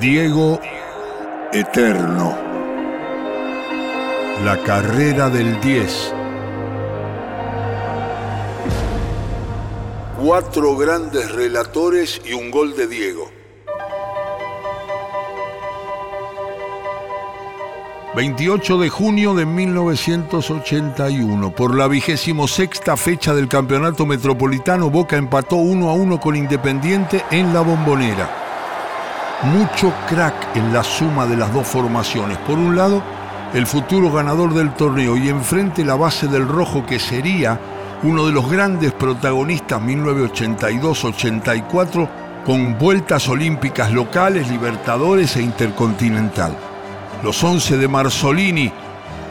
Diego Eterno. La carrera del 10. Cuatro grandes relatores y un gol de Diego. 28 de junio de 1981, por la vigésimo sexta fecha del Campeonato Metropolitano, Boca empató 1 a 1 con Independiente en la Bombonera. Mucho crack en la suma de las dos formaciones. Por un lado, el futuro ganador del torneo y enfrente la base del rojo que sería uno de los grandes protagonistas 1982-84 con vueltas olímpicas locales, libertadores e intercontinental los 11 de Marzolini,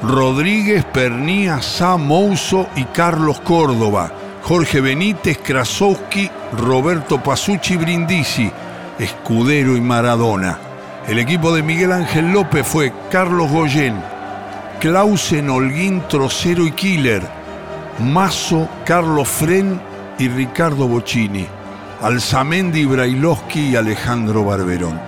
Rodríguez, Pernía, Sá, Mouso y Carlos Córdoba, Jorge Benítez, Krasowski, Roberto Pasucci Brindisi, Escudero y Maradona. El equipo de Miguel Ángel López fue Carlos Goyen, Clausen, Holguín, Trocero y Killer, Mazo, Carlos Fren y Ricardo Bocini, Alzamendi, Brailovsky y Alejandro Barberón.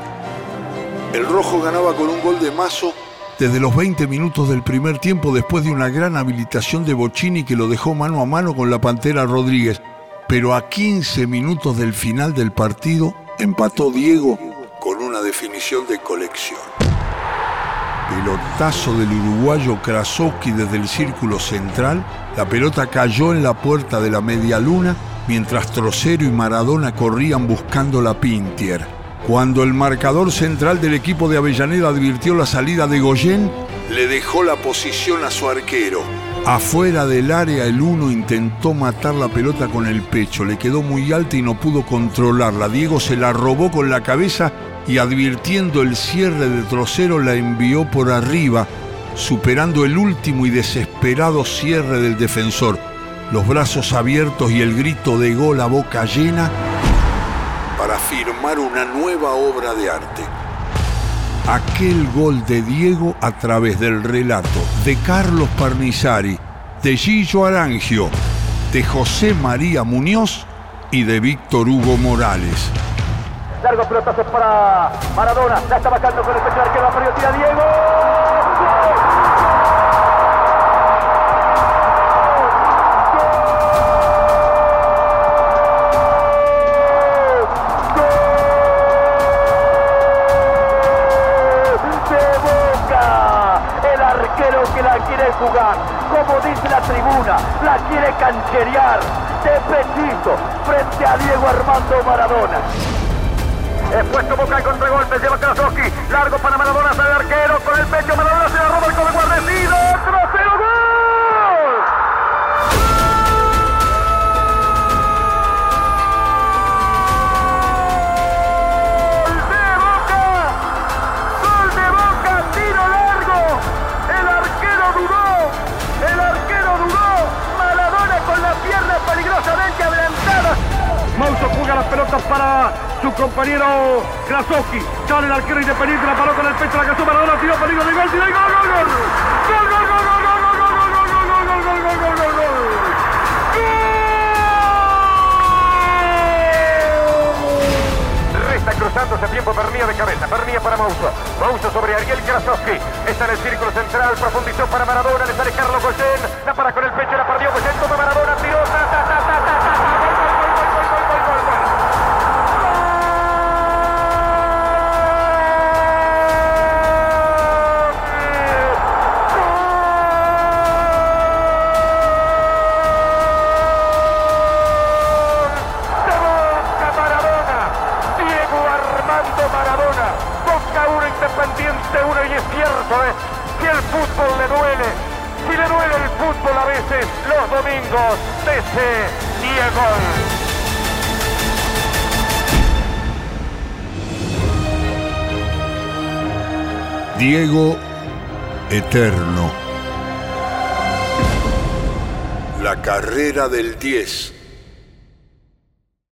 El rojo ganaba con un gol de Mazo desde los 20 minutos del primer tiempo después de una gran habilitación de Bocini que lo dejó mano a mano con la Pantera Rodríguez. Pero a 15 minutos del final del partido empató Diego con una definición de colección. Pelotazo del uruguayo Krasowski desde el círculo central, la pelota cayó en la puerta de la media luna mientras Trocero y Maradona corrían buscando la Pintier. Cuando el marcador central del equipo de Avellaneda advirtió la salida de Goyen, le dejó la posición a su arquero. Afuera del área el uno intentó matar la pelota con el pecho, le quedó muy alta y no pudo controlarla. Diego se la robó con la cabeza y advirtiendo el cierre de trocero la envió por arriba, superando el último y desesperado cierre del defensor. Los brazos abiertos y el grito de gol a boca llena para firmar una nueva obra de arte. Aquel gol de Diego a través del relato de Carlos Parnizari, de Gillo Arangio, de José María Muñoz y de Víctor Hugo Morales. Largo pelotazo para Maradona, la está bajando con el pecho arquero, va tira Diego. quiere jugar, como dice la tribuna, la quiere cancherear de frente a Diego Armando Maradona. Es puesto Boca el contragolpe, lleva Krasowski, largo para Maradona, sale arquero, con el pecho Maradona Pelotas para su compañero Krasowski. Sale el arquero independiente, la paró con el pecho, la cazó Maradona, tiró peligro de gol, tiró gol, gol, gol. Gol, gol, gol, gol, gol, gol, gol, gol, gol, gol, cruzándose tiempo Pernía de cabeza, Pernía para Mauso. Mauso sobre Ariel Krasowski. Está en el círculo central, profundizó para Maradona, le sale Carlos Goyen. La para con el pecho, la perdió Goyen, toma Maradona, Si el fútbol le duele, si le duele el fútbol a veces, los domingos, DC Diego. Diego Eterno. La carrera del 10.